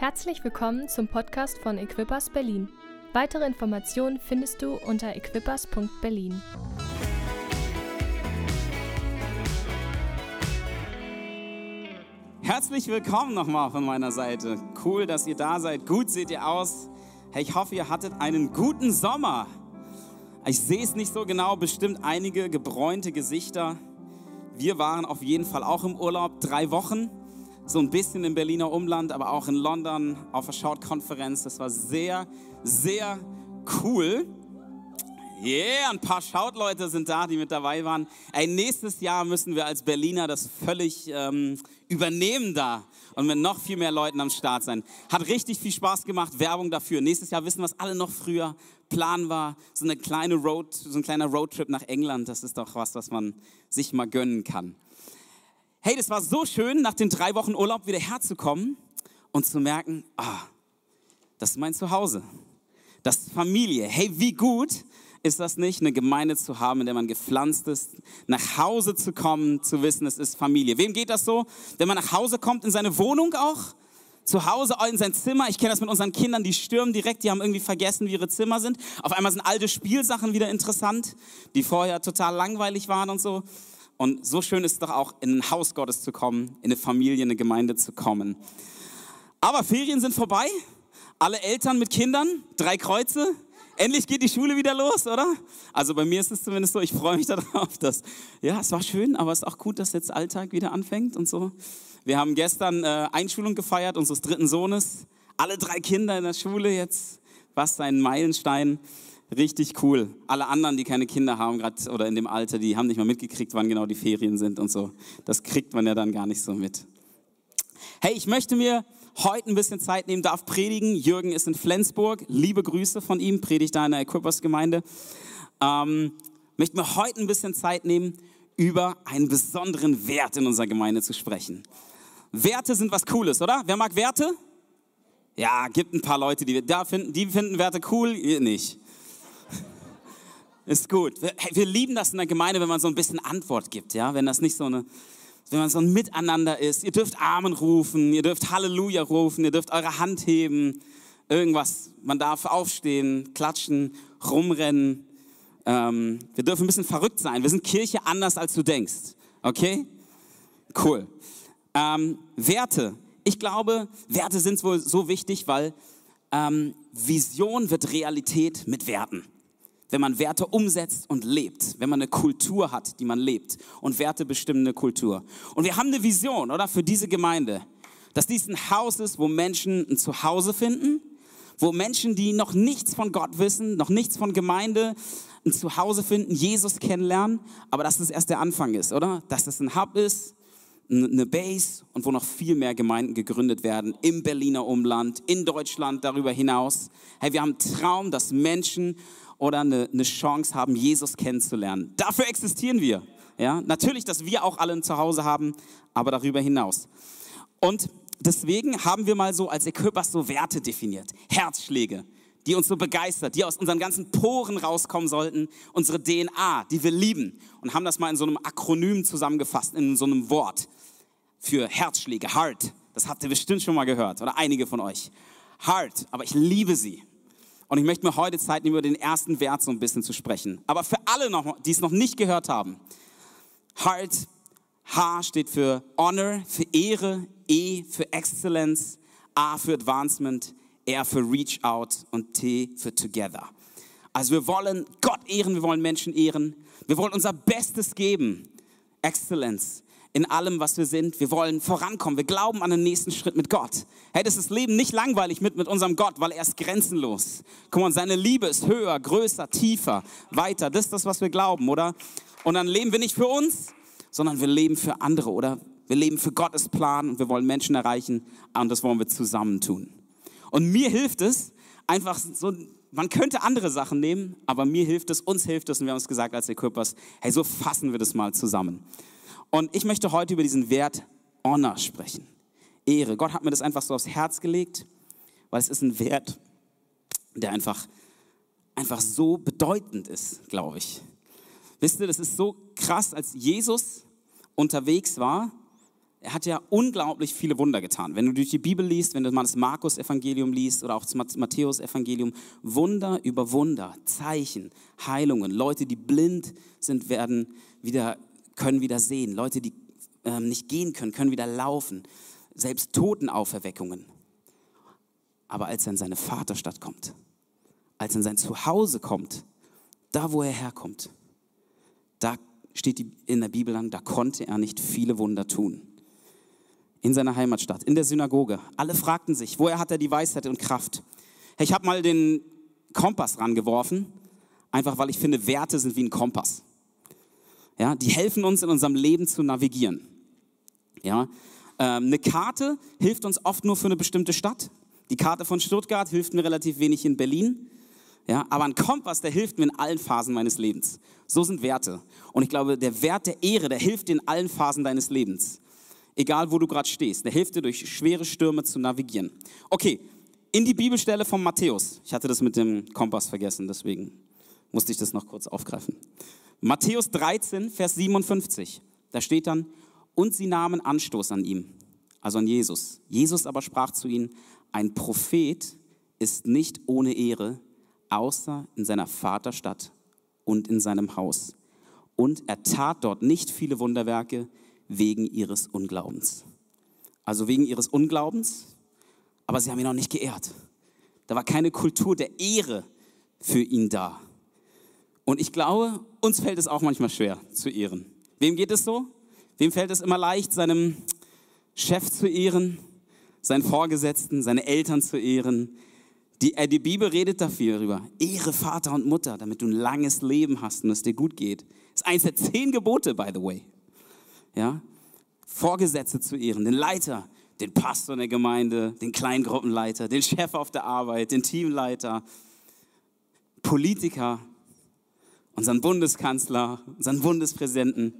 Herzlich willkommen zum Podcast von Equippers Berlin. Weitere Informationen findest du unter equippers.berlin. Herzlich willkommen nochmal von meiner Seite. Cool, dass ihr da seid. Gut seht ihr aus. Hey, ich hoffe, ihr hattet einen guten Sommer. Ich sehe es nicht so genau, bestimmt einige gebräunte Gesichter. Wir waren auf jeden Fall auch im Urlaub, drei Wochen so ein bisschen im Berliner Umland, aber auch in London auf der Shout-Konferenz. Das war sehr, sehr cool. Yeah, ein paar Schautleute sind da, die mit dabei waren. Ey, nächstes Jahr müssen wir als Berliner das völlig ähm, übernehmen da und mit noch viel mehr Leuten am Start sein. Hat richtig viel Spaß gemacht, Werbung dafür. Nächstes Jahr wissen wir es alle noch früher. Plan war so eine kleine Road, so ein kleiner Roadtrip nach England. Das ist doch was, was man sich mal gönnen kann. Hey, das war so schön, nach den drei Wochen Urlaub wieder herzukommen und zu merken, ah, das ist mein Zuhause. Das ist Familie. Hey, wie gut ist das nicht, eine Gemeinde zu haben, in der man gepflanzt ist, nach Hause zu kommen, zu wissen, es ist Familie. Wem geht das so? Wenn man nach Hause kommt, in seine Wohnung auch? Zu Hause in sein Zimmer. Ich kenne das mit unseren Kindern, die stürmen direkt, die haben irgendwie vergessen, wie ihre Zimmer sind. Auf einmal sind alte Spielsachen wieder interessant, die vorher total langweilig waren und so. Und so schön ist es doch auch, in ein Haus Gottes zu kommen, in eine Familie, in eine Gemeinde zu kommen. Aber Ferien sind vorbei. Alle Eltern mit Kindern, drei Kreuze. Endlich geht die Schule wieder los, oder? Also bei mir ist es zumindest so, ich freue mich darauf, dass, ja, es war schön, aber es ist auch gut, dass jetzt Alltag wieder anfängt und so. Wir haben gestern äh, Einschulung gefeiert unseres dritten Sohnes. Alle drei Kinder in der Schule jetzt. Was ein Meilenstein. Richtig cool. Alle anderen, die keine Kinder haben, gerade oder in dem Alter, die haben nicht mal mitgekriegt, wann genau die Ferien sind und so. Das kriegt man ja dann gar nicht so mit. Hey, ich möchte mir heute ein bisschen Zeit nehmen, darf predigen. Jürgen ist in Flensburg. Liebe Grüße von ihm, predigt da in der Equippers Gemeinde. Ähm, möchte mir heute ein bisschen Zeit nehmen, über einen besonderen Wert in unserer Gemeinde zu sprechen. Werte sind was Cooles, oder? Wer mag Werte? Ja, gibt ein paar Leute, die, da finden, die finden Werte cool, ihr nicht. Ist gut. Wir, wir lieben das in der Gemeinde, wenn man so ein bisschen Antwort gibt, ja, wenn das nicht so eine, wenn man so ein Miteinander ist. Ihr dürft Amen rufen, ihr dürft Halleluja rufen, ihr dürft eure Hand heben, irgendwas. Man darf aufstehen, klatschen, rumrennen. Ähm, wir dürfen ein bisschen verrückt sein. Wir sind Kirche anders, als du denkst. Okay? Cool. Ähm, Werte. Ich glaube, Werte sind wohl so wichtig, weil ähm, Vision wird Realität mit Werten wenn man Werte umsetzt und lebt, wenn man eine Kultur hat, die man lebt. Und Werte bestimmen eine Kultur. Und wir haben eine Vision, oder, für diese Gemeinde, dass dies ein Haus ist, wo Menschen ein Zuhause finden, wo Menschen, die noch nichts von Gott wissen, noch nichts von Gemeinde, ein Zuhause finden, Jesus kennenlernen, aber dass das erst der Anfang ist, oder? Dass das ein Hub ist, eine Base und wo noch viel mehr Gemeinden gegründet werden im Berliner Umland, in Deutschland, darüber hinaus. Hey, wir haben einen Traum, dass Menschen oder eine, eine Chance haben, Jesus kennenzulernen. Dafür existieren wir. Ja, natürlich, dass wir auch alle ein Zuhause haben, aber darüber hinaus. Und deswegen haben wir mal so als Equippers so Werte definiert. Herzschläge, die uns so begeistert, die aus unseren ganzen Poren rauskommen sollten. Unsere DNA, die wir lieben. Und haben das mal in so einem Akronym zusammengefasst, in so einem Wort für Herzschläge. Heart. Das habt ihr bestimmt schon mal gehört. Oder einige von euch. Heart. Aber ich liebe sie. Und ich möchte mir heute Zeit nehmen, über den ersten Wert so ein bisschen zu sprechen. Aber für alle, noch, die es noch nicht gehört haben, Heart, H steht für Honor, für Ehre, E für Excellence, A für Advancement, R für Reach Out und T für Together. Also wir wollen Gott ehren, wir wollen Menschen ehren, wir wollen unser Bestes geben. Excellence in allem, was wir sind. Wir wollen vorankommen. Wir glauben an den nächsten Schritt mit Gott. Hey, das ist Leben nicht langweilig mit, mit unserem Gott, weil er ist grenzenlos. Guck mal, seine Liebe ist höher, größer, tiefer, weiter. Das ist das, was wir glauben, oder? Und dann leben wir nicht für uns, sondern wir leben für andere, oder? Wir leben für Gottes Plan und wir wollen Menschen erreichen und das wollen wir zusammen tun. Und mir hilft es, einfach so, man könnte andere Sachen nehmen, aber mir hilft es, uns hilft es und wir haben es gesagt als Equippers, hey, so fassen wir das mal zusammen. Und ich möchte heute über diesen Wert Honor sprechen. Ehre. Gott hat mir das einfach so aufs Herz gelegt, weil es ist ein Wert, der einfach, einfach so bedeutend ist, glaube ich. Wisst ihr, das ist so krass, als Jesus unterwegs war, er hat ja unglaublich viele Wunder getan. Wenn du durch die Bibel liest, wenn du mal das Markus-Evangelium liest oder auch das Matthäus-Evangelium, Wunder über Wunder, Zeichen, Heilungen. Leute, die blind sind, werden wieder, können wieder sehen. Leute, die ähm, nicht gehen können, können wieder laufen. Selbst Totenauferweckungen. Aber als er in seine Vaterstadt kommt, als er in sein Zuhause kommt, da wo er herkommt, da steht in der Bibel dann, da konnte er nicht viele Wunder tun in seiner Heimatstadt, in der Synagoge. Alle fragten sich, woher hat er die Weisheit und Kraft? Ich habe mal den Kompass rangeworfen, einfach weil ich finde, Werte sind wie ein Kompass. Ja, die helfen uns in unserem Leben zu navigieren. Ja, ähm, eine Karte hilft uns oft nur für eine bestimmte Stadt. Die Karte von Stuttgart hilft mir relativ wenig in Berlin. Ja, aber ein Kompass, der hilft mir in allen Phasen meines Lebens. So sind Werte. Und ich glaube, der Wert der Ehre, der hilft dir in allen Phasen deines Lebens egal wo du gerade stehst. Der hilft dir durch schwere Stürme zu navigieren. Okay, in die Bibelstelle von Matthäus. Ich hatte das mit dem Kompass vergessen, deswegen musste ich das noch kurz aufgreifen. Matthäus 13, Vers 57. Da steht dann, und sie nahmen Anstoß an ihm, also an Jesus. Jesus aber sprach zu ihnen, ein Prophet ist nicht ohne Ehre, außer in seiner Vaterstadt und in seinem Haus. Und er tat dort nicht viele Wunderwerke, wegen ihres Unglaubens. Also wegen ihres Unglaubens, aber sie haben ihn auch nicht geehrt. Da war keine Kultur der Ehre für ihn da. Und ich glaube, uns fällt es auch manchmal schwer zu ehren. Wem geht es so? Wem fällt es immer leicht, seinem Chef zu ehren, seinen Vorgesetzten, seine Eltern zu ehren? Die, äh, die Bibel redet dafür darüber. Ehre Vater und Mutter, damit du ein langes Leben hast und es dir gut geht. Das ist eines der zehn Gebote, by the way ja, Vorgesetzte zu ehren, den Leiter, den Pastor in der Gemeinde, den Kleingruppenleiter, den Chef auf der Arbeit, den Teamleiter, Politiker, unseren Bundeskanzler, unseren Bundespräsidenten.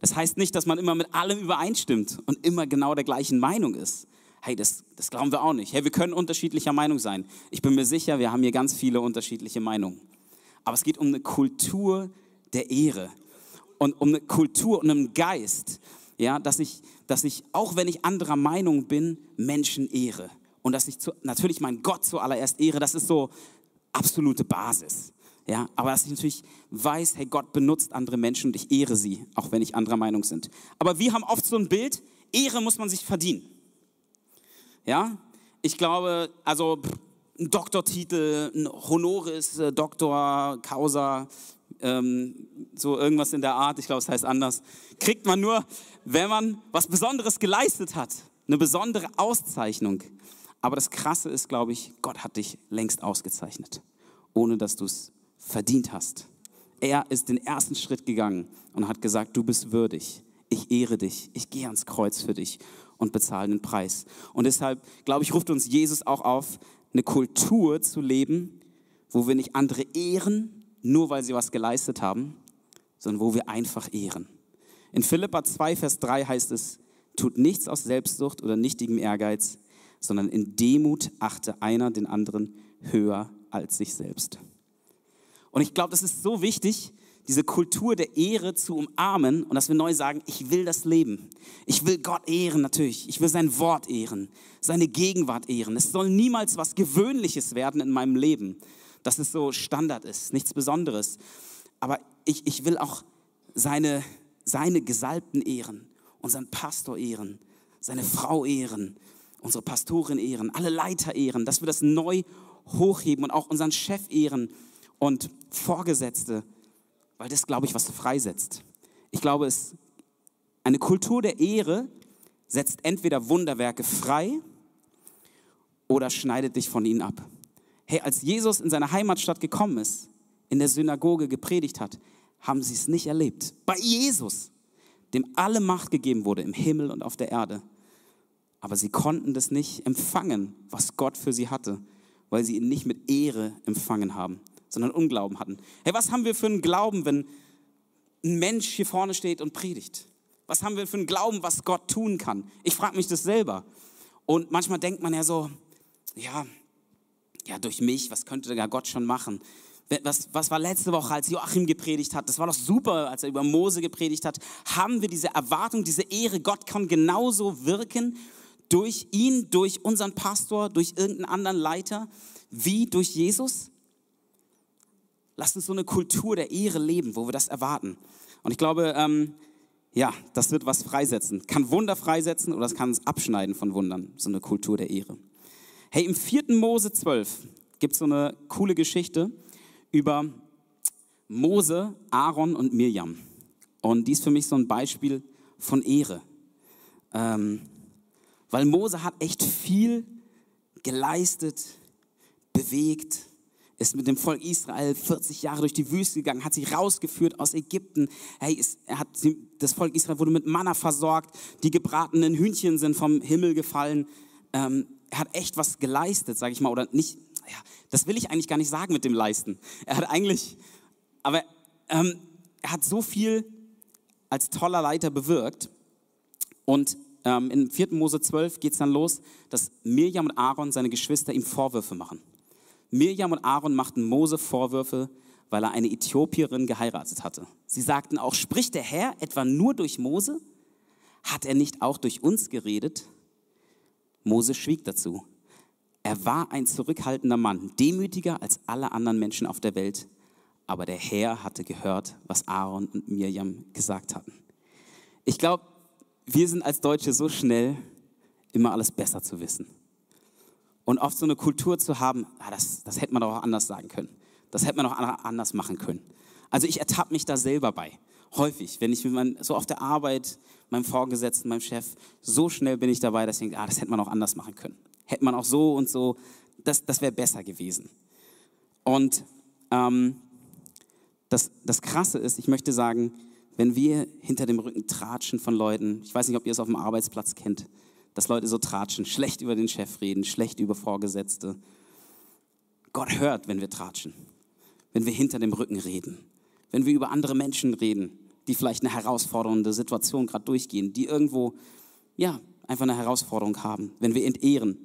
Das heißt nicht, dass man immer mit allem übereinstimmt und immer genau der gleichen Meinung ist. Hey, das, das glauben wir auch nicht. Hey, wir können unterschiedlicher Meinung sein. Ich bin mir sicher, wir haben hier ganz viele unterschiedliche Meinungen. Aber es geht um eine Kultur der Ehre und um eine Kultur und einen Geist, ja, dass ich, dass ich, auch wenn ich anderer Meinung bin, Menschen ehre. Und dass ich zu, natürlich meinen Gott zuallererst ehre, das ist so absolute Basis. Ja, aber dass ich natürlich weiß, hey, Gott benutzt andere Menschen und ich ehre sie, auch wenn ich anderer Meinung sind. Aber wir haben oft so ein Bild, Ehre muss man sich verdienen. Ja, ich glaube, also ein Doktortitel, ein Honoris, äh, Doktor, Causa, ähm, so irgendwas in der Art, ich glaube, es heißt anders, kriegt man nur, wenn man was Besonderes geleistet hat, eine besondere Auszeichnung. Aber das Krasse ist, glaube ich, Gott hat dich längst ausgezeichnet, ohne dass du es verdient hast. Er ist den ersten Schritt gegangen und hat gesagt, du bist würdig. Ich ehre dich. Ich gehe ans Kreuz für dich und bezahle den Preis. Und deshalb, glaube ich, ruft uns Jesus auch auf, eine Kultur zu leben, wo wir nicht andere ehren, nur weil sie was geleistet haben, sondern wo wir einfach ehren. In Philippa 2, Vers 3 heißt es, tut nichts aus Selbstsucht oder nichtigem Ehrgeiz, sondern in Demut achte einer den anderen höher als sich selbst. Und ich glaube, das ist so wichtig, diese Kultur der Ehre zu umarmen und dass wir neu sagen, ich will das Leben. Ich will Gott ehren natürlich. Ich will sein Wort ehren, seine Gegenwart ehren. Es soll niemals was Gewöhnliches werden in meinem Leben, dass es so Standard ist, nichts Besonderes. Aber ich, ich will auch seine, seine Gesalbten ehren, unseren Pastor ehren, seine Frau ehren, unsere Pastorin ehren, alle Leiter ehren, dass wir das neu hochheben und auch unseren Chef ehren und Vorgesetzte, weil das, glaube ich, was freisetzt. Ich glaube, es eine Kultur der Ehre setzt entweder Wunderwerke frei oder schneidet dich von ihnen ab. Hey, als Jesus in seine Heimatstadt gekommen ist, in der Synagoge gepredigt hat, haben sie es nicht erlebt. Bei Jesus, dem alle Macht gegeben wurde im Himmel und auf der Erde. Aber sie konnten das nicht empfangen, was Gott für sie hatte, weil sie ihn nicht mit Ehre empfangen haben, sondern Unglauben hatten. Hey, was haben wir für einen Glauben, wenn ein Mensch hier vorne steht und predigt? Was haben wir für einen Glauben, was Gott tun kann? Ich frage mich das selber. Und manchmal denkt man ja so, ja, ja, durch mich, was könnte da Gott schon machen? Was, was war letzte Woche, als Joachim gepredigt hat? Das war doch super, als er über Mose gepredigt hat. Haben wir diese Erwartung, diese Ehre, Gott kann genauso wirken durch ihn, durch unseren Pastor, durch irgendeinen anderen Leiter, wie durch Jesus? Lasst uns so eine Kultur der Ehre leben, wo wir das erwarten. Und ich glaube, ähm, ja, das wird was freisetzen. Kann Wunder freisetzen oder es kann es abschneiden von Wundern, so eine Kultur der Ehre. Hey, im 4. Mose 12 gibt es so eine coole Geschichte über Mose, Aaron und Mirjam. Und die ist für mich so ein Beispiel von Ehre. Ähm, weil Mose hat echt viel geleistet, bewegt, ist mit dem Volk Israel 40 Jahre durch die Wüste gegangen, hat sie rausgeführt aus Ägypten. Hey, ist, hat, das Volk Israel wurde mit Manna versorgt, die gebratenen Hühnchen sind vom Himmel gefallen. Ähm, er hat echt was geleistet, sage ich mal, oder nicht. Ja, das will ich eigentlich gar nicht sagen mit dem Leisten. Er hat eigentlich, aber ähm, er hat so viel als toller Leiter bewirkt. Und ähm, in 4. Mose 12 geht es dann los, dass Mirjam und Aaron, seine Geschwister, ihm Vorwürfe machen. Mirjam und Aaron machten Mose Vorwürfe, weil er eine Äthiopierin geheiratet hatte. Sie sagten auch, spricht der Herr etwa nur durch Mose? Hat er nicht auch durch uns geredet? Mose schwieg dazu. Er war ein zurückhaltender Mann, demütiger als alle anderen Menschen auf der Welt. Aber der Herr hatte gehört, was Aaron und Mirjam gesagt hatten. Ich glaube, wir sind als Deutsche so schnell, immer alles besser zu wissen. Und oft so eine Kultur zu haben, ah, das, das hätte man doch auch anders sagen können. Das hätte man auch anders machen können. Also ich ertappe mich da selber bei. Häufig, wenn ich mit mein, so auf der Arbeit, meinem Vorgesetzten, meinem Chef, so schnell bin ich dabei, dass ich denke, ah, das hätte man auch anders machen können. Hätte man auch so und so, das, das wäre besser gewesen. Und ähm, das, das Krasse ist, ich möchte sagen, wenn wir hinter dem Rücken tratschen von Leuten, ich weiß nicht, ob ihr es auf dem Arbeitsplatz kennt, dass Leute so tratschen, schlecht über den Chef reden, schlecht über Vorgesetzte. Gott hört, wenn wir tratschen, wenn wir hinter dem Rücken reden, wenn wir über andere Menschen reden, die vielleicht eine herausfordernde Situation gerade durchgehen, die irgendwo, ja, einfach eine Herausforderung haben, wenn wir entehren,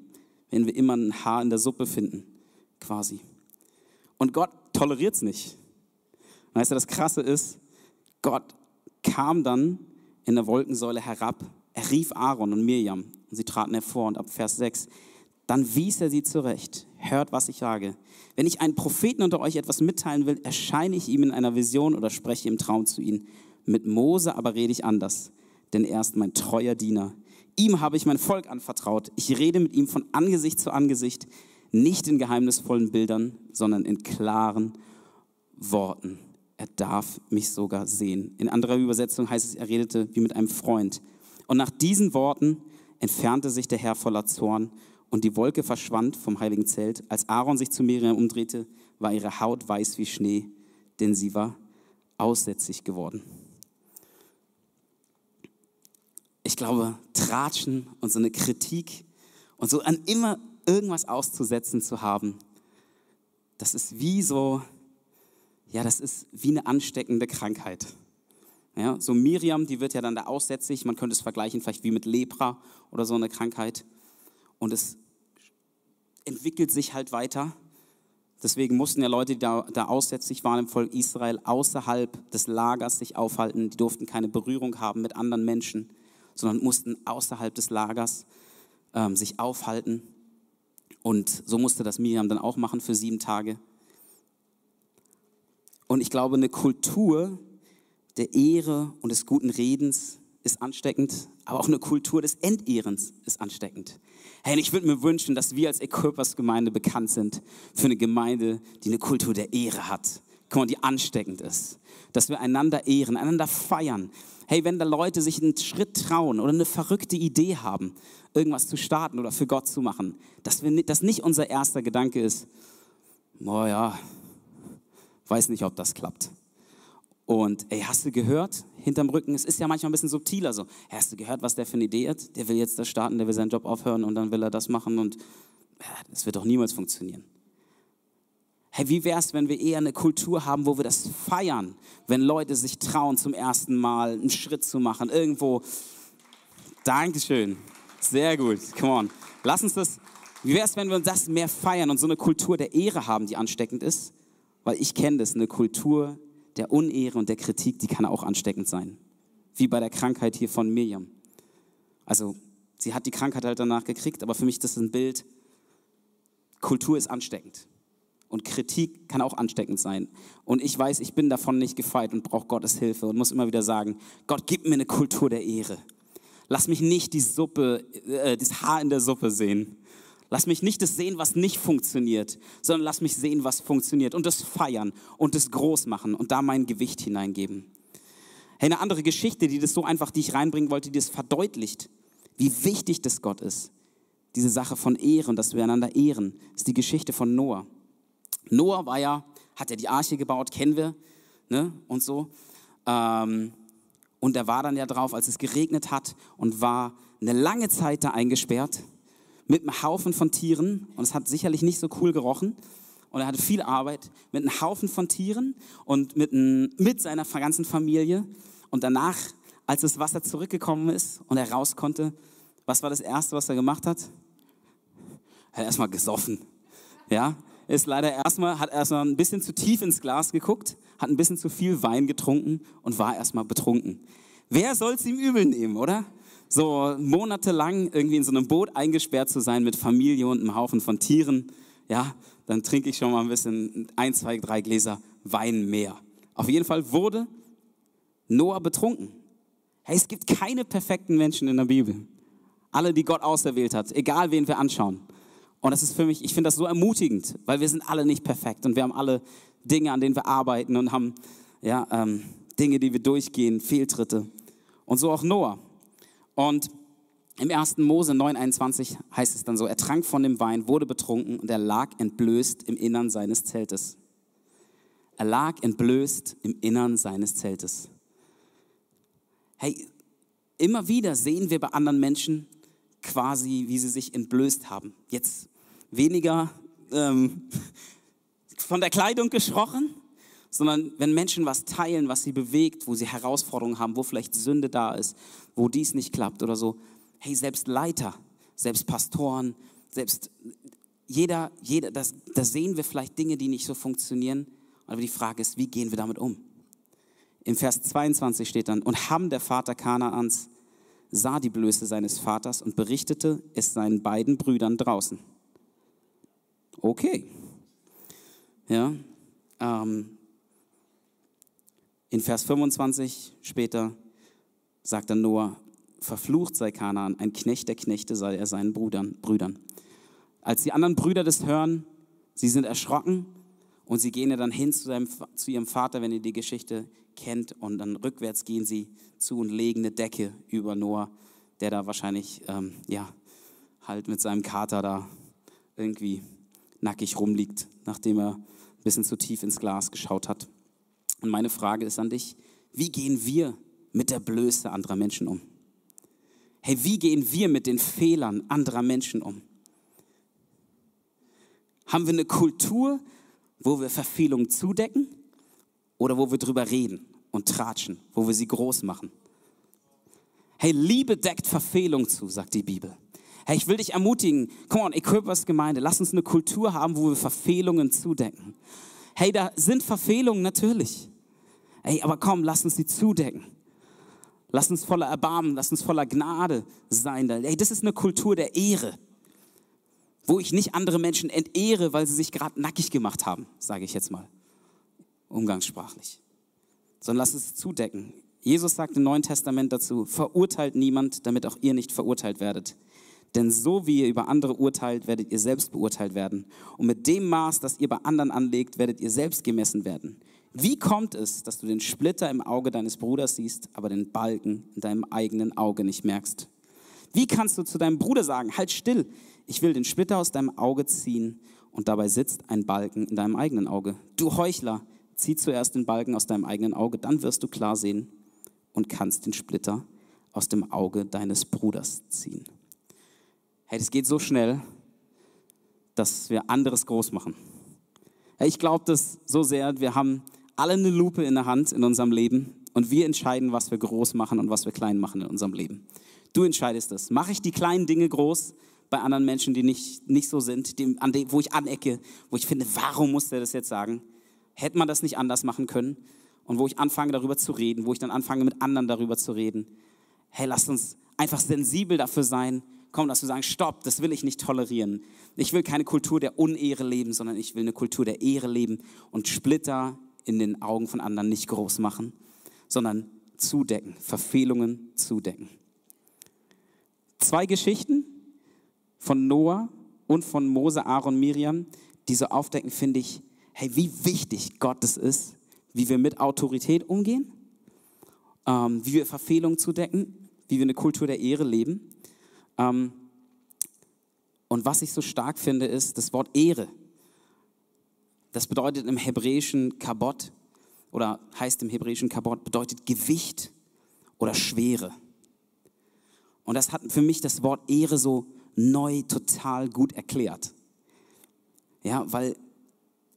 wenn wir immer ein Haar in der Suppe finden, quasi. Und Gott toleriert es nicht. Weißt du, das Krasse ist, Gott kam dann in der Wolkensäule herab, er rief Aaron und Mirjam und sie traten hervor und ab Vers 6, dann wies er sie zurecht. Hört, was ich sage. Wenn ich einen Propheten unter euch etwas mitteilen will, erscheine ich ihm in einer Vision oder spreche im Traum zu ihm. Mit Mose aber rede ich anders, denn er ist mein treuer Diener. Ihm habe ich mein Volk anvertraut. Ich rede mit ihm von Angesicht zu Angesicht, nicht in geheimnisvollen Bildern, sondern in klaren Worten. Er darf mich sogar sehen. In anderer Übersetzung heißt es, er redete wie mit einem Freund. Und nach diesen Worten entfernte sich der Herr voller Zorn und die Wolke verschwand vom heiligen Zelt. Als Aaron sich zu Miriam umdrehte, war ihre Haut weiß wie Schnee, denn sie war aussätzig geworden. Ich glaube, Tratschen und so eine Kritik und so an immer irgendwas auszusetzen zu haben, das ist wie so, ja, das ist wie eine ansteckende Krankheit. Ja, so Miriam, die wird ja dann da aussätzig. Man könnte es vergleichen vielleicht wie mit Lepra oder so eine Krankheit. Und es entwickelt sich halt weiter. Deswegen mussten ja Leute, die da, da aussätzlich waren im Volk Israel, außerhalb des Lagers sich aufhalten. Die durften keine Berührung haben mit anderen Menschen, sondern mussten außerhalb des Lagers ähm, sich aufhalten. Und so musste das Miriam dann auch machen für sieben Tage. Und ich glaube, eine Kultur, der Ehre und des guten Redens ist ansteckend, aber auch eine Kultur des Entehrens ist ansteckend. Hey, ich würde mir wünschen, dass wir als Equippers Gemeinde bekannt sind für eine Gemeinde, die eine Kultur der Ehre hat. Guck mal, die ansteckend ist. Dass wir einander ehren, einander feiern. Hey, wenn da Leute sich einen Schritt trauen oder eine verrückte Idee haben, irgendwas zu starten oder für Gott zu machen, dass, wir, nicht unser erster Gedanke ist, boah ja, weiß nicht, ob das klappt. Und ey, hast du gehört, hinterm Rücken, es ist ja manchmal ein bisschen subtiler so, hast du gehört, was der für eine Idee hat? Der will jetzt das starten, der will seinen Job aufhören und dann will er das machen und das wird doch niemals funktionieren. Hey, wie wäre es, wenn wir eher eine Kultur haben, wo wir das feiern, wenn Leute sich trauen, zum ersten Mal einen Schritt zu machen, irgendwo. Dankeschön. Sehr gut. Come on. Lass uns das. Wie wäre es, wenn wir das mehr feiern und so eine Kultur der Ehre haben, die ansteckend ist? Weil ich kenne das, eine Kultur der Unehre und der Kritik, die kann auch ansteckend sein. Wie bei der Krankheit hier von Miriam. Also sie hat die Krankheit halt danach gekriegt, aber für mich das ist ein Bild, Kultur ist ansteckend. Und Kritik kann auch ansteckend sein. Und ich weiß, ich bin davon nicht gefeit und brauche Gottes Hilfe und muss immer wieder sagen, Gott, gib mir eine Kultur der Ehre. Lass mich nicht die Suppe, äh, das Haar in der Suppe sehen. Lass mich nicht das sehen, was nicht funktioniert, sondern lass mich sehen, was funktioniert und das feiern und das groß machen und da mein Gewicht hineingeben. Hey, eine andere Geschichte, die das so einfach, die ich reinbringen wollte, die das verdeutlicht, wie wichtig das Gott ist. Diese Sache von Ehren, dass wir einander ehren, ist die Geschichte von Noah. Noah war ja, hat ja die Arche gebaut, kennen wir, ne, und so. Ähm, und er war dann ja drauf, als es geregnet hat und war eine lange Zeit da eingesperrt mit einem Haufen von Tieren. Und es hat sicherlich nicht so cool gerochen. Und er hatte viel Arbeit mit einem Haufen von Tieren und mit, ein, mit seiner ganzen Familie. Und danach, als das Wasser zurückgekommen ist und er raus konnte, was war das Erste, was er gemacht hat? Er hat erstmal gesoffen. Ja, ist leider erstmal, hat erstmal ein bisschen zu tief ins Glas geguckt, hat ein bisschen zu viel Wein getrunken und war erstmal betrunken. Wer soll es ihm übel nehmen, oder? So monatelang irgendwie in so einem Boot eingesperrt zu sein mit Familie und einem Haufen von Tieren, ja, dann trinke ich schon mal ein bisschen, ein, zwei, drei Gläser Wein mehr. Auf jeden Fall wurde Noah betrunken. Hey, es gibt keine perfekten Menschen in der Bibel. Alle, die Gott auserwählt hat, egal wen wir anschauen. Und das ist für mich, ich finde das so ermutigend, weil wir sind alle nicht perfekt und wir haben alle Dinge, an denen wir arbeiten und haben ja, ähm, Dinge, die wir durchgehen, Fehltritte. Und so auch Noah. Und im 1. Mose 9,21 heißt es dann so: Er trank von dem Wein, wurde betrunken und er lag entblößt im Innern seines Zeltes. Er lag entblößt im Innern seines Zeltes. Hey, immer wieder sehen wir bei anderen Menschen quasi, wie sie sich entblößt haben. Jetzt weniger ähm, von der Kleidung gesprochen, sondern wenn Menschen was teilen, was sie bewegt, wo sie Herausforderungen haben, wo vielleicht Sünde da ist, wo dies nicht klappt oder so. Hey, selbst Leiter, selbst Pastoren, selbst jeder, jeder, das, da sehen wir vielleicht Dinge, die nicht so funktionieren. Aber die Frage ist, wie gehen wir damit um? Im Vers 22 steht dann, und Ham, der Vater Kanaans, sah die Blöße seines Vaters und berichtete es seinen beiden Brüdern draußen. Okay. Ja. Ähm, in Vers 25 später sagt dann Noah, verflucht sei Kanaan, ein Knecht der Knechte sei er seinen Brüdern. Brüdern. Als die anderen Brüder das hören, sie sind erschrocken und sie gehen ja dann hin zu, seinem, zu ihrem Vater, wenn ihr die Geschichte kennt, und dann rückwärts gehen sie zu und legen eine Decke über Noah, der da wahrscheinlich, ähm, ja, halt mit seinem Kater da irgendwie nackig rumliegt, nachdem er ein bisschen zu tief ins Glas geschaut hat. Und meine Frage ist an dich, wie gehen wir mit der Blöße anderer Menschen um? Hey, wie gehen wir mit den Fehlern anderer Menschen um? Haben wir eine Kultur, wo wir Verfehlungen zudecken oder wo wir drüber reden und tratschen, wo wir sie groß machen? Hey, Liebe deckt Verfehlung zu, sagt die Bibel. Hey, ich will dich ermutigen, komm on, Equippers Gemeinde, lass uns eine Kultur haben, wo wir Verfehlungen zudecken. Hey, da sind Verfehlungen natürlich. Hey, aber komm, lass uns sie zudecken. Lass uns voller Erbarmen, lass uns voller Gnade sein. Hey, das ist eine Kultur der Ehre, wo ich nicht andere Menschen entehre, weil sie sich gerade nackig gemacht haben, sage ich jetzt mal, umgangssprachlich. Sondern lass uns zudecken. Jesus sagt im Neuen Testament dazu, verurteilt niemand, damit auch ihr nicht verurteilt werdet. Denn so wie ihr über andere urteilt, werdet ihr selbst beurteilt werden. Und mit dem Maß, das ihr bei anderen anlegt, werdet ihr selbst gemessen werden. Wie kommt es, dass du den Splitter im Auge deines Bruders siehst, aber den Balken in deinem eigenen Auge nicht merkst? Wie kannst du zu deinem Bruder sagen, halt still, ich will den Splitter aus deinem Auge ziehen und dabei sitzt ein Balken in deinem eigenen Auge? Du Heuchler, zieh zuerst den Balken aus deinem eigenen Auge, dann wirst du klar sehen und kannst den Splitter aus dem Auge deines Bruders ziehen. Hey, das geht so schnell, dass wir anderes groß machen. Hey, ich glaube das so sehr. Wir haben alle eine Lupe in der Hand in unserem Leben und wir entscheiden, was wir groß machen und was wir klein machen in unserem Leben. Du entscheidest das. Mache ich die kleinen Dinge groß bei anderen Menschen, die nicht, nicht so sind, die, die, wo ich anecke, wo ich finde, warum muss der das jetzt sagen? hätte man das nicht anders machen können? Und wo ich anfange darüber zu reden, wo ich dann anfange mit anderen darüber zu reden. Hey, lasst uns einfach sensibel dafür sein, komm, dass wir sagen, stopp, das will ich nicht tolerieren. Ich will keine Kultur der Unehre leben, sondern ich will eine Kultur der Ehre leben und Splitter in den Augen von anderen nicht groß machen, sondern zudecken, Verfehlungen zudecken. Zwei Geschichten von Noah und von Mose, Aaron, Miriam, die so aufdecken, finde ich, hey, wie wichtig Gott es ist, wie wir mit Autorität umgehen, ähm, wie wir Verfehlungen zudecken, wie wir eine Kultur der Ehre leben. Ähm, und was ich so stark finde, ist das Wort Ehre. Das bedeutet im hebräischen Kabot oder heißt im hebräischen Kabot, bedeutet Gewicht oder Schwere. Und das hat für mich das Wort Ehre so neu total gut erklärt. Ja, weil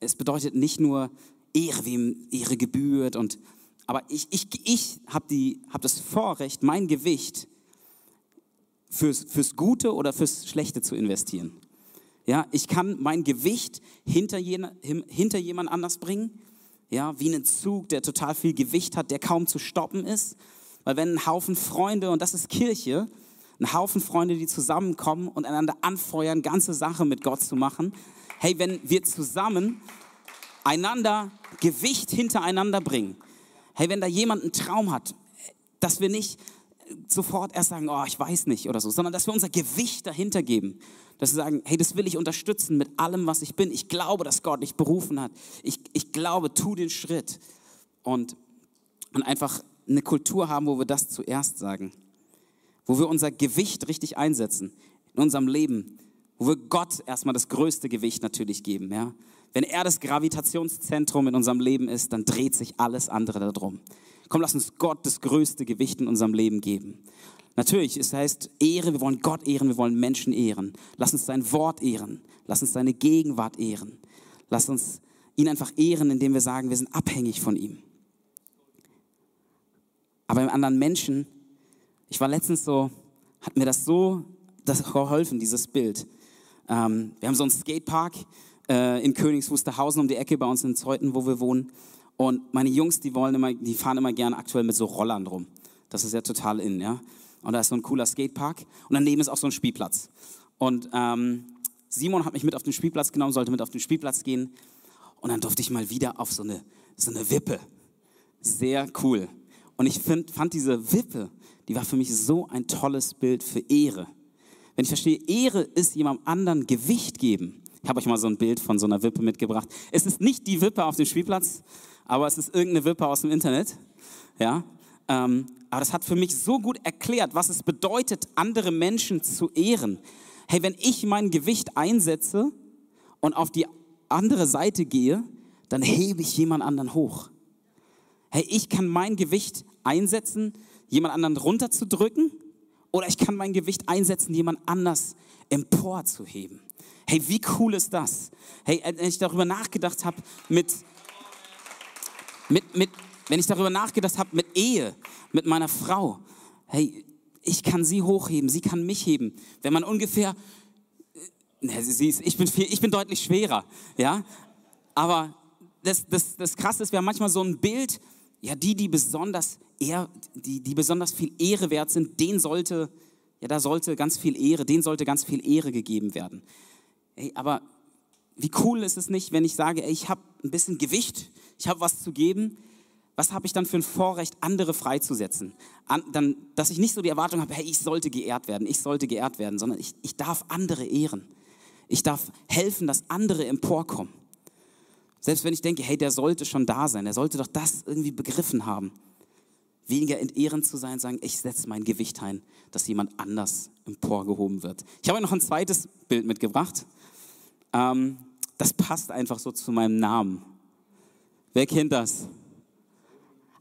es bedeutet nicht nur Ehre, wem Ehre gebührt und aber ich, ich, ich habe hab das Vorrecht, mein Gewicht fürs, fürs Gute oder fürs Schlechte zu investieren. Ja, ich kann mein Gewicht hinter, jener, hinter jemand anders bringen, ja, wie einen Zug, der total viel Gewicht hat, der kaum zu stoppen ist. Weil wenn ein Haufen Freunde, und das ist Kirche, ein Haufen Freunde, die zusammenkommen und einander anfeuern, ganze Sache mit Gott zu machen. Hey, wenn wir zusammen einander Gewicht hintereinander bringen, hey, wenn da jemand einen Traum hat, dass wir nicht sofort erst sagen, oh, ich weiß nicht oder so, sondern dass wir unser Gewicht dahinter geben. Dass wir sagen, hey, das will ich unterstützen mit allem, was ich bin. Ich glaube, dass Gott dich berufen hat. Ich, ich glaube, tu den Schritt. Und, und einfach eine Kultur haben, wo wir das zuerst sagen. Wo wir unser Gewicht richtig einsetzen in unserem Leben. Wo wir Gott erstmal das größte Gewicht natürlich geben. Ja? Wenn er das Gravitationszentrum in unserem Leben ist, dann dreht sich alles andere darum. Komm, lass uns Gott das größte Gewicht in unserem Leben geben. Natürlich, es heißt Ehre, wir wollen Gott ehren, wir wollen Menschen ehren. Lass uns sein Wort ehren. Lass uns seine Gegenwart ehren. Lass uns ihn einfach ehren, indem wir sagen, wir sind abhängig von ihm. Aber im anderen Menschen, ich war letztens so, hat mir das so das geholfen, dieses Bild. Ähm, wir haben so einen Skatepark äh, in Königs Wusterhausen um die Ecke bei uns in Zeuthen, wo wir wohnen. Und meine Jungs, die wollen immer, die fahren immer gerne aktuell mit so Rollern rum. Das ist ja total in, ja. Und da ist so ein cooler Skatepark und daneben ist auch so ein Spielplatz. Und ähm, Simon hat mich mit auf den Spielplatz genommen, sollte mit auf den Spielplatz gehen. Und dann durfte ich mal wieder auf so eine, so eine Wippe. Sehr cool. Und ich find, fand diese Wippe, die war für mich so ein tolles Bild für Ehre. Wenn ich verstehe, Ehre ist jemandem anderen Gewicht geben. Ich habe euch mal so ein Bild von so einer Wippe mitgebracht. Es ist nicht die Wippe auf dem Spielplatz, aber es ist irgendeine Wippe aus dem Internet. Ja? Ähm, aber das hat für mich so gut erklärt, was es bedeutet, andere Menschen zu ehren. Hey, wenn ich mein Gewicht einsetze und auf die andere Seite gehe, dann hebe ich jemand anderen hoch. Hey, ich kann mein Gewicht einsetzen, jemand anderen runterzudrücken, oder ich kann mein Gewicht einsetzen, jemand anders emporzuheben. Hey, wie cool ist das? Hey, wenn ich darüber nachgedacht habe, mit, mit, mit, wenn ich darüber nachgedacht habe, mit Ehe, mit meiner Frau, hey, ich kann sie hochheben, sie kann mich heben. Wenn man ungefähr, ne, sie ist, ich, bin viel, ich bin deutlich schwerer, ja, aber das, das, das Krasse ist, wir haben manchmal so ein Bild, ja, die, die besonders, eher, die, die besonders viel Ehre wert sind, denen sollte, ja, da sollte ganz viel Ehre, denen sollte ganz viel Ehre gegeben werden. Ey, aber wie cool ist es nicht, wenn ich sage, ey, ich habe ein bisschen Gewicht, ich habe was zu geben, was habe ich dann für ein Vorrecht, andere freizusetzen? An, dann, dass ich nicht so die Erwartung habe, hey, ich sollte geehrt werden, ich sollte geehrt werden, sondern ich, ich darf andere ehren. Ich darf helfen, dass andere emporkommen. Selbst wenn ich denke, hey, der sollte schon da sein, der sollte doch das irgendwie begriffen haben. Weniger entehrend zu sein, sagen, ich setze mein Gewicht ein, dass jemand anders emporgehoben wird. Ich habe noch ein zweites Bild mitgebracht. Ähm, das passt einfach so zu meinem Namen. Wer kennt das?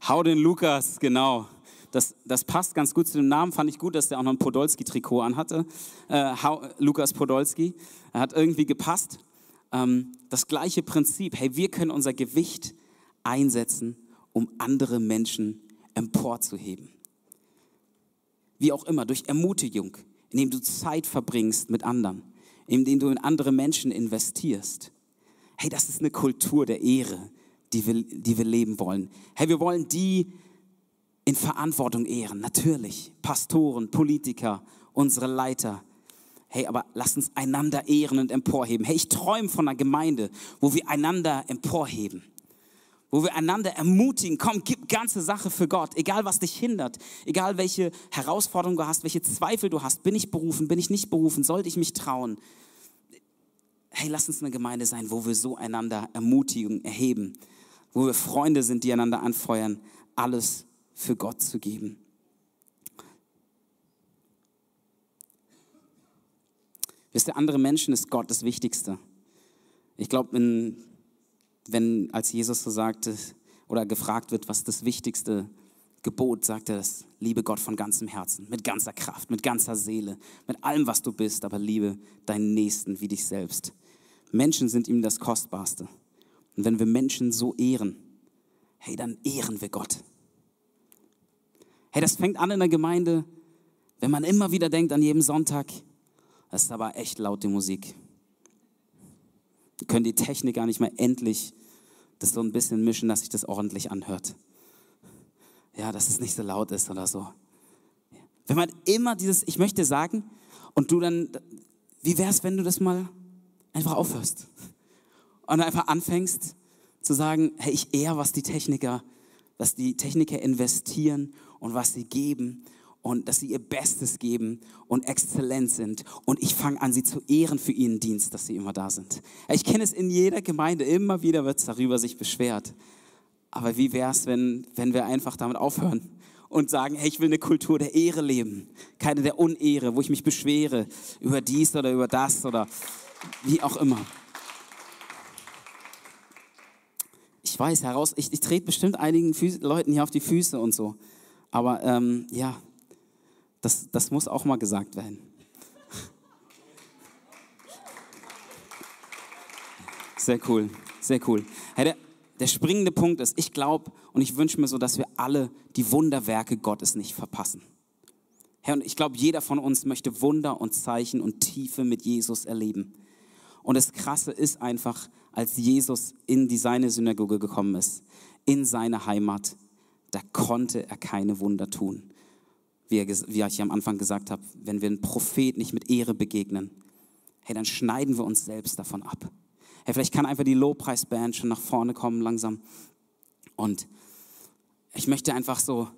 Hau den Lukas, genau. Das, das passt ganz gut zu dem Namen. Fand ich gut, dass der auch noch ein Podolski-Trikot anhatte. Äh, Lukas Podolski. Er hat irgendwie gepasst. Ähm, das gleiche Prinzip. Hey, wir können unser Gewicht einsetzen, um andere Menschen emporzuheben. Wie auch immer, durch Ermutigung, indem du Zeit verbringst mit anderen, indem du in andere Menschen investierst. Hey, das ist eine Kultur der Ehre, die wir, die wir leben wollen. Hey, wir wollen die in Verantwortung ehren, natürlich. Pastoren, Politiker, unsere Leiter. Hey, aber lass uns einander ehren und emporheben. Hey, ich träume von einer Gemeinde, wo wir einander emporheben wo wir einander ermutigen, komm, gib ganze Sache für Gott, egal was dich hindert, egal welche Herausforderungen du hast, welche Zweifel du hast, bin ich berufen, bin ich nicht berufen, sollte ich mich trauen. Hey, lass uns eine Gemeinde sein, wo wir so einander ermutigen, erheben, wo wir Freunde sind, die einander anfeuern, alles für Gott zu geben. Wisst ihr, andere Menschen ist Gott das Wichtigste. Ich glaube, wenn wenn als Jesus so sagte oder gefragt wird, was das wichtigste Gebot, sagt er das, liebe Gott von ganzem Herzen, mit ganzer Kraft, mit ganzer Seele, mit allem, was du bist, aber liebe deinen Nächsten wie dich selbst. Menschen sind ihm das Kostbarste. Und wenn wir Menschen so ehren, hey, dann ehren wir Gott. Hey, das fängt an in der Gemeinde, wenn man immer wieder denkt an jedem Sonntag, das ist aber echt laut die Musik. Können die Technik gar nicht mehr endlich das so ein bisschen mischen, dass sich das ordentlich anhört. Ja, dass es nicht so laut ist oder so. Wenn man immer dieses, ich möchte sagen, und du dann, wie wäre es, wenn du das mal einfach aufhörst? Und einfach anfängst zu sagen, hey, ich eher, was die Techniker, was die Techniker investieren und was sie geben und dass sie ihr Bestes geben und exzellent sind. Und ich fange an, sie zu ehren für ihren Dienst, dass sie immer da sind. Ich kenne es in jeder Gemeinde, immer wieder wird es darüber sich beschwert. Aber wie wäre es, wenn, wenn wir einfach damit aufhören und sagen, hey, ich will eine Kultur der Ehre leben, keine der Unehre, wo ich mich beschwere über dies oder über das oder wie auch immer. Ich weiß heraus, ich, ich trete bestimmt einigen Füß, Leuten hier auf die Füße und so. Aber ähm, ja, das, das muss auch mal gesagt werden. Sehr cool, sehr cool. Hey, der, der springende Punkt ist, ich glaube und ich wünsche mir so, dass wir alle die Wunderwerke Gottes nicht verpassen. Herr, und ich glaube, jeder von uns möchte Wunder und Zeichen und Tiefe mit Jesus erleben. Und das Krasse ist einfach, als Jesus in die seine Synagoge gekommen ist, in seine Heimat, da konnte er keine Wunder tun wie, wie ich am Anfang gesagt habe, wenn wir einem Prophet nicht mit Ehre begegnen, hey, dann schneiden wir uns selbst davon ab. Hey, vielleicht kann einfach die Lobpreisband schon nach vorne kommen langsam. Und ich möchte einfach so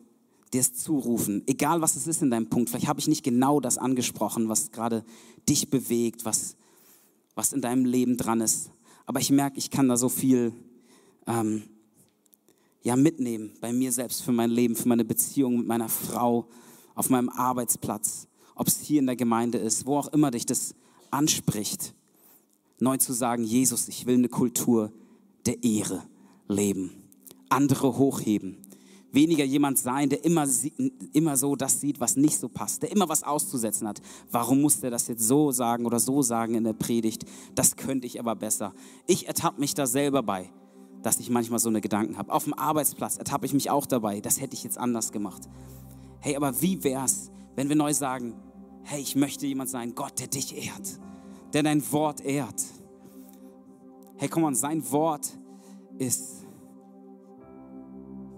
dir es zurufen, egal was es ist in deinem Punkt. Vielleicht habe ich nicht genau das angesprochen, was gerade dich bewegt, was, was in deinem Leben dran ist. Aber ich merke, ich kann da so viel ähm, ja, mitnehmen bei mir selbst, für mein Leben, für meine Beziehung mit meiner Frau, auf meinem Arbeitsplatz, ob es hier in der Gemeinde ist, wo auch immer dich das anspricht, neu zu sagen, Jesus, ich will eine Kultur der Ehre leben, andere hochheben, weniger jemand sein, der immer, immer so das sieht, was nicht so passt, der immer was auszusetzen hat. Warum muss der das jetzt so sagen oder so sagen in der Predigt? Das könnte ich aber besser. Ich ertappe mich da selber bei, dass ich manchmal so eine Gedanken habe. Auf dem Arbeitsplatz ertappe ich mich auch dabei, das hätte ich jetzt anders gemacht. Hey, aber wie wär's, wenn wir neu sagen, hey, ich möchte jemand sein, Gott, der dich ehrt, der dein Wort ehrt. Hey, komm mal, sein Wort ist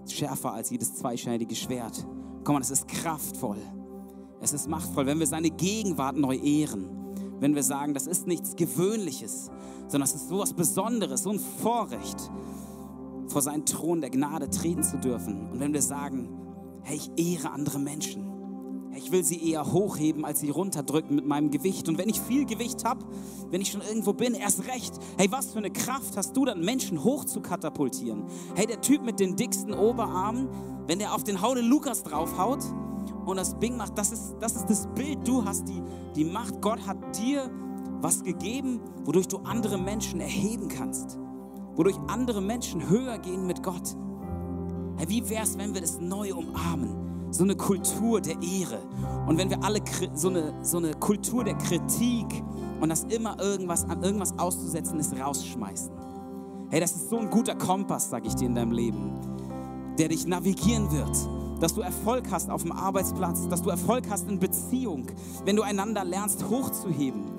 schärfer als jedes zweischneidige Schwert. Komm mal, es ist kraftvoll. Es ist machtvoll, wenn wir seine Gegenwart neu ehren. Wenn wir sagen, das ist nichts Gewöhnliches, sondern es ist so etwas Besonderes, so ein Vorrecht, vor seinen Thron der Gnade treten zu dürfen. Und wenn wir sagen, hey, ich ehre andere Menschen. Ich will sie eher hochheben, als sie runterdrücken mit meinem Gewicht. Und wenn ich viel Gewicht habe, wenn ich schon irgendwo bin, erst recht. Hey, was für eine Kraft hast du dann, Menschen hoch zu katapultieren? Hey, der Typ mit den dicksten Oberarmen, wenn der auf den Haude Lukas draufhaut und das Bing macht, das ist, das ist das Bild. Du hast die, die Macht. Gott hat dir was gegeben, wodurch du andere Menschen erheben kannst. Wodurch andere Menschen höher gehen mit Gott. Hey, wie wäre es, wenn wir das neu umarmen? So eine Kultur der Ehre. Und wenn wir alle so eine, so eine Kultur der Kritik und das immer irgendwas an irgendwas auszusetzen ist, rausschmeißen. Hey, das ist so ein guter Kompass, sag ich dir in deinem Leben, der dich navigieren wird, dass du Erfolg hast auf dem Arbeitsplatz, dass du Erfolg hast in Beziehung, wenn du einander lernst hochzuheben,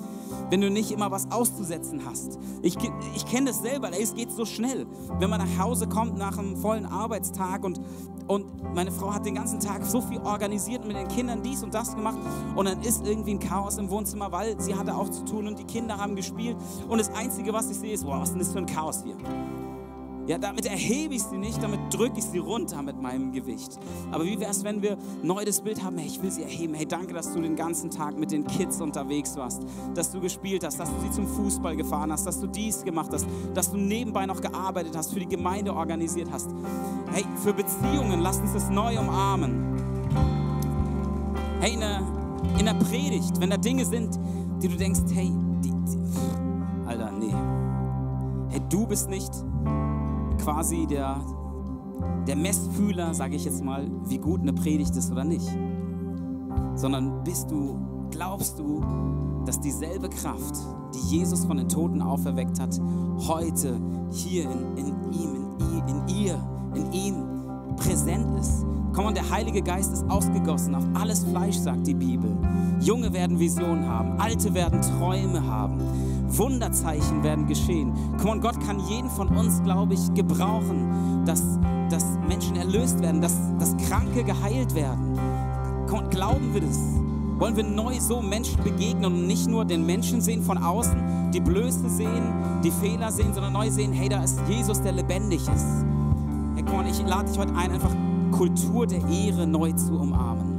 wenn du nicht immer was auszusetzen hast. Ich, ich kenne das selber, es geht so schnell. Wenn man nach Hause kommt nach einem vollen Arbeitstag und, und meine Frau hat den ganzen Tag so viel organisiert mit den Kindern dies und das gemacht und dann ist irgendwie ein Chaos im Wohnzimmer, weil sie hatte auch zu tun und die Kinder haben gespielt und das Einzige, was ich sehe, ist, wow, was ist denn das für ein Chaos hier? Ja, damit erhebe ich sie nicht, damit drücke ich sie runter mit meinem Gewicht. Aber wie wäre es, wenn wir neu das Bild haben, hey, ich will sie erheben. Hey, danke, dass du den ganzen Tag mit den Kids unterwegs warst, dass du gespielt hast, dass du sie zum Fußball gefahren hast, dass du dies gemacht hast, dass du nebenbei noch gearbeitet hast, für die Gemeinde organisiert hast. Hey, für Beziehungen, lass uns das neu umarmen. Hey, in der, in der Predigt, wenn da Dinge sind, die du denkst, hey, die, die, Alter, nee. Hey, du bist nicht quasi der, der Messfühler, sage ich jetzt mal, wie gut eine Predigt ist oder nicht. Sondern bist du, glaubst du, dass dieselbe Kraft, die Jesus von den Toten auferweckt hat, heute hier in, in ihm, in, in ihr, in ihm präsent ist. Komm on, der Heilige Geist ist ausgegossen auf alles Fleisch, sagt die Bibel. Junge werden Visionen haben, Alte werden Träume haben. Wunderzeichen werden geschehen. Komm on, Gott kann jeden von uns, glaube ich, gebrauchen, dass, dass Menschen erlöst werden, dass, dass Kranke geheilt werden. Komm on, glauben wir das? Wollen wir neu so Menschen begegnen und nicht nur den Menschen sehen von außen, die Blöße sehen, die Fehler sehen, sondern neu sehen, hey, da ist Jesus, der lebendig ist. Hey, komm on, ich lade dich heute ein, einfach Kultur der Ehre neu zu umarmen.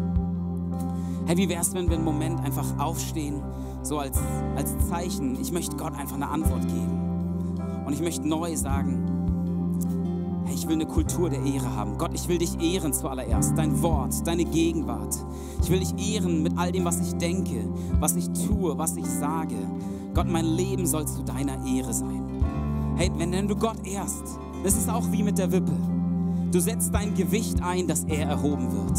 Hey, wie wäre es, wenn wir einen Moment einfach aufstehen, so als, als Zeichen? Ich möchte Gott einfach eine Antwort geben. Und ich möchte neu sagen, hey, ich will eine Kultur der Ehre haben. Gott, ich will dich ehren zuallererst. Dein Wort, deine Gegenwart. Ich will dich ehren mit all dem, was ich denke, was ich tue, was ich sage. Gott, mein Leben soll zu deiner Ehre sein. Hey, wenn, wenn du Gott ehrst, das ist auch wie mit der Wippe. Du setzt dein Gewicht ein, dass er erhoben wird.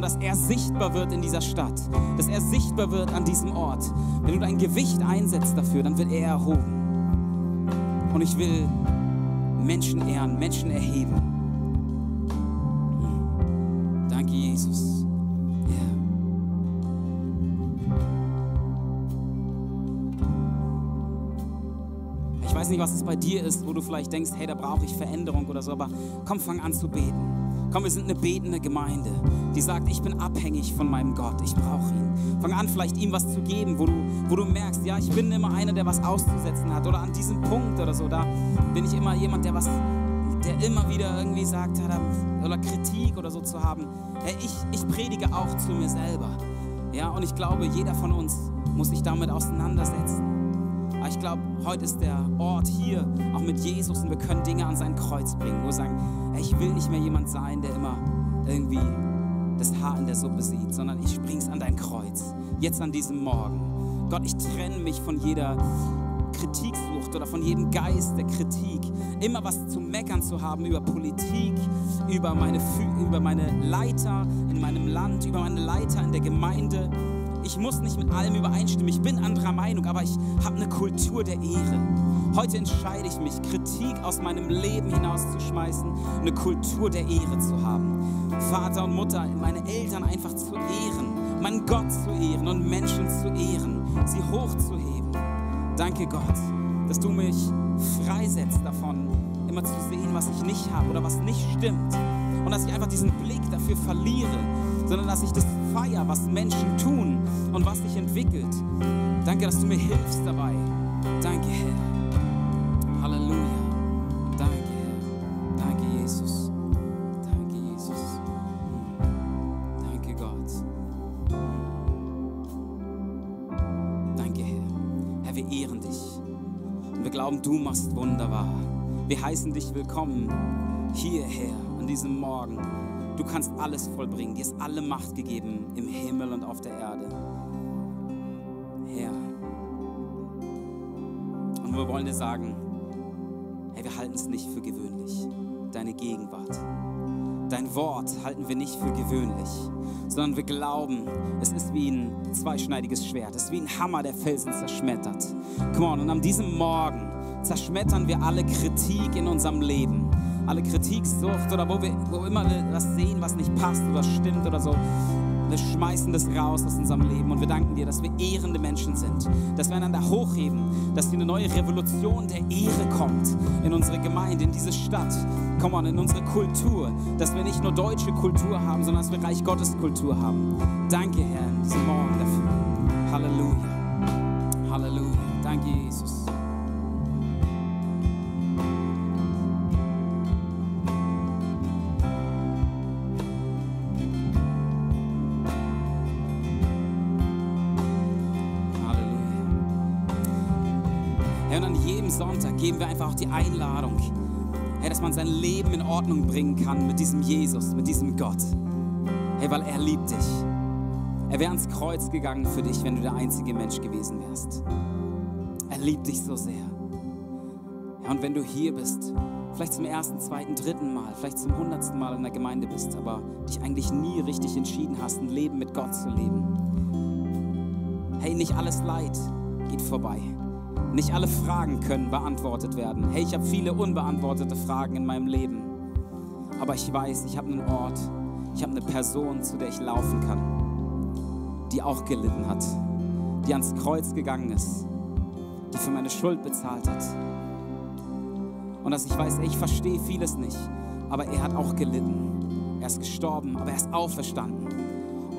Mal, dass er sichtbar wird in dieser Stadt, dass er sichtbar wird an diesem Ort. Wenn du dein Gewicht einsetzt dafür, dann wird er erhoben. Und ich will Menschen ehren, Menschen erheben. Danke, Jesus. Weiß nicht, was es bei dir ist, wo du vielleicht denkst, hey, da brauche ich Veränderung oder so, aber komm, fang an zu beten. Komm, wir sind eine betende Gemeinde, die sagt, ich bin abhängig von meinem Gott, ich brauche ihn. Fang an, vielleicht ihm was zu geben, wo du, wo du merkst, ja, ich bin immer einer, der was auszusetzen hat. Oder an diesem Punkt oder so, da bin ich immer jemand, der was, der immer wieder irgendwie sagt, oder Kritik oder so zu haben. Hey, ich, ich predige auch zu mir selber. Ja, und ich glaube, jeder von uns muss sich damit auseinandersetzen. Aber ich glaube, heute ist der Ort hier, auch mit Jesus, und wir können Dinge an sein Kreuz bringen, wo wir sagen, ich will nicht mehr jemand sein, der immer irgendwie das Haar in der Suppe sieht, sondern ich spring's an dein Kreuz. Jetzt an diesem Morgen. Gott, ich trenne mich von jeder Kritiksucht oder von jedem Geist der Kritik. Immer was zu meckern zu haben über Politik, über meine, über meine Leiter in meinem Land, über meine Leiter in der Gemeinde ich muss nicht mit allem übereinstimmen. Ich bin anderer Meinung, aber ich habe eine Kultur der Ehre. Heute entscheide ich mich, Kritik aus meinem Leben hinauszuschmeißen, eine Kultur der Ehre zu haben. Vater und Mutter, meine Eltern einfach zu ehren, meinen Gott zu ehren und Menschen zu ehren, sie hochzuheben. Danke Gott, dass du mich freisetzt davon, immer zu sehen, was ich nicht habe oder was nicht stimmt. Und dass ich einfach diesen Blick dafür verliere, sondern dass ich das feier, was Menschen tun und was sich entwickelt. Danke, dass du mir hilfst dabei. Danke, Herr. Halleluja. Danke, Herr. Danke, Jesus. Danke, Jesus. Danke, Gott. Danke, Herr. Herr, wir ehren dich. Und wir glauben, du machst wunderbar. Wir heißen dich willkommen hierher an diesem Morgen. Du kannst alles vollbringen. Dir ist alle Macht gegeben im Himmel und auf der Erde. Herr. Und wir wollen dir sagen, hey, wir halten es nicht für gewöhnlich. Deine Gegenwart. Dein Wort halten wir nicht für gewöhnlich, sondern wir glauben, es ist wie ein zweischneidiges Schwert. Es ist wie ein Hammer, der Felsen zerschmettert. Come on, und an diesem Morgen zerschmettern wir alle Kritik in unserem Leben alle Kritiksucht oder wo wir wo immer wir was sehen, was nicht passt oder stimmt oder so. wir schmeißen das raus aus unserem Leben und wir danken dir, dass wir ehrende Menschen sind, dass wir einander hochheben, dass hier eine neue Revolution der Ehre kommt in unsere Gemeinde, in diese Stadt, komm on, in unsere Kultur, dass wir nicht nur deutsche Kultur haben, sondern dass wir Reich Gottes Kultur haben. Danke, Herr, in diesem Morgen dafür. Halleluja. Einladung, hey, dass man sein Leben in Ordnung bringen kann mit diesem Jesus, mit diesem Gott. Hey, weil er liebt dich. Er wäre ans Kreuz gegangen für dich, wenn du der einzige Mensch gewesen wärst. Er liebt dich so sehr. Ja, und wenn du hier bist, vielleicht zum ersten, zweiten, dritten Mal, vielleicht zum hundertsten Mal in der Gemeinde bist, aber dich eigentlich nie richtig entschieden hast, ein Leben mit Gott zu leben. Hey, nicht alles Leid geht vorbei. Nicht alle Fragen können beantwortet werden. Hey, ich habe viele unbeantwortete Fragen in meinem Leben. Aber ich weiß, ich habe einen Ort, ich habe eine Person, zu der ich laufen kann, die auch gelitten hat, die ans Kreuz gegangen ist, die für meine Schuld bezahlt hat. Und dass ich weiß, ich verstehe vieles nicht, aber er hat auch gelitten. Er ist gestorben, aber er ist auferstanden.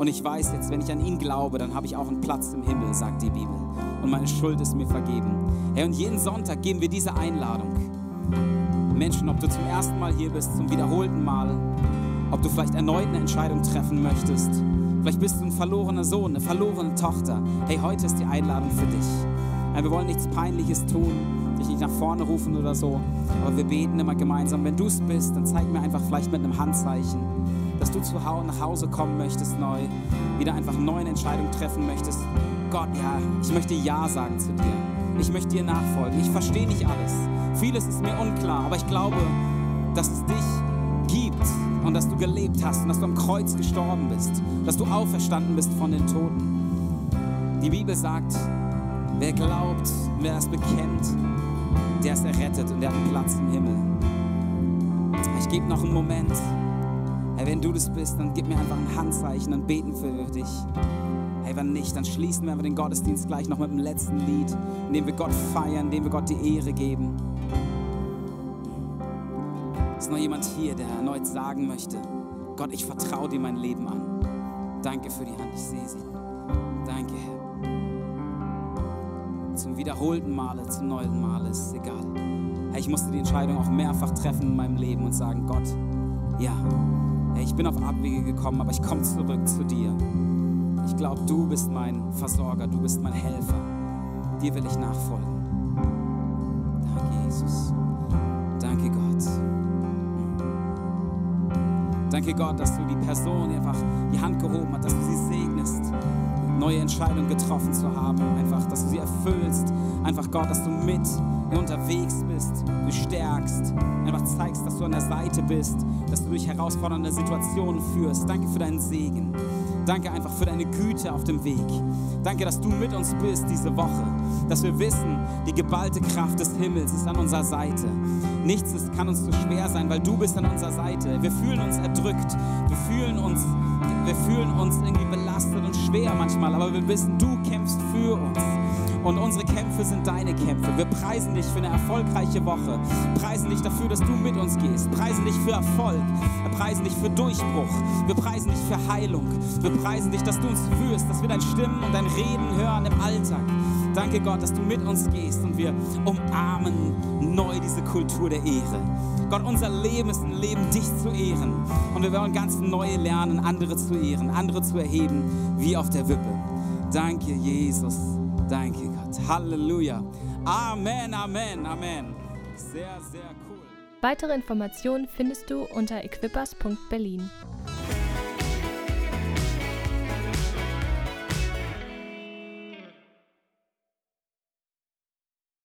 Und ich weiß jetzt, wenn ich an ihn glaube, dann habe ich auch einen Platz im Himmel, sagt die Bibel und meine Schuld ist mir vergeben. Herr, und jeden Sonntag geben wir diese Einladung. Menschen, ob du zum ersten Mal hier bist, zum wiederholten Mal, ob du vielleicht erneut eine Entscheidung treffen möchtest. Vielleicht bist du ein verlorener Sohn, eine verlorene Tochter. Hey, heute ist die Einladung für dich. Wir wollen nichts Peinliches tun, dich nicht nach vorne rufen oder so, aber wir beten immer gemeinsam. Wenn du es bist, dann zeig mir einfach vielleicht mit einem Handzeichen, dass du zu nach Hause kommen möchtest neu, wieder einfach neue Entscheidung treffen möchtest Gott, ja, ich möchte Ja sagen zu dir. Ich möchte dir nachfolgen. Ich verstehe nicht alles. Vieles ist mir unklar, aber ich glaube, dass es dich gibt und dass du gelebt hast und dass du am Kreuz gestorben bist, dass du auferstanden bist von den Toten. Die Bibel sagt, wer glaubt, wer das bekennt, der ist errettet und der hat einen Platz im Himmel. Ich gebe noch einen Moment. Hey, wenn du das bist, dann gib mir einfach ein Handzeichen und beten für dich. Hey, wenn nicht, dann schließen wir den Gottesdienst gleich noch mit dem letzten Lied, in dem wir Gott feiern, in dem wir Gott die Ehre geben. Ist noch jemand hier, der erneut sagen möchte, Gott, ich vertraue dir mein Leben an. Danke für die Hand, ich sehe sie. Danke, Herr. Zum wiederholten Male, zum neuen Male ist egal. Hey, ich musste die Entscheidung auch mehrfach treffen in meinem Leben und sagen, Gott, ja, ich bin auf Abwege gekommen, aber ich komme zurück zu dir. Ich glaube, du bist mein Versorger, du bist mein Helfer. Dir will ich nachfolgen. Danke, Jesus. Danke, Gott. Danke, Gott, dass du die Person einfach die Hand gehoben hast, dass du sie segnest, neue Entscheidungen getroffen zu haben. Einfach, dass du sie erfüllst. Einfach, Gott, dass du mit unterwegs bist, du stärkst, einfach zeigst, dass du an der Seite bist, dass du durch herausfordernde Situationen führst. Danke für deinen Segen. Danke einfach für deine Güte auf dem Weg. Danke, dass du mit uns bist diese Woche. Dass wir wissen, die geballte Kraft des Himmels ist an unserer Seite. Nichts ist, kann uns zu schwer sein, weil du bist an unserer Seite. Wir fühlen uns erdrückt. Wir fühlen uns, wir fühlen uns irgendwie belastet und schwer manchmal. Aber wir wissen, du kämpfst für uns. Und unsere Kämpfe sind deine Kämpfe. Wir preisen dich für eine erfolgreiche Woche. Preisen dich dafür, dass du mit uns gehst. Preisen dich für Erfolg. Wir preisen dich für Durchbruch. Wir preisen dich für Heilung. Wir preisen dich, dass du uns führst, dass wir dein Stimmen und dein Reden hören im Alltag. Danke Gott, dass du mit uns gehst und wir umarmen neu diese Kultur der Ehre. Gott, unser Leben ist ein Leben, dich zu ehren. Und wir wollen ganz neu lernen, andere zu ehren, andere zu erheben, wie auf der Wippe. Danke, Jesus. Danke, Gott. Halleluja. Amen, Amen, Amen. Sehr, sehr cool. Weitere Informationen findest du unter equippers.berlin.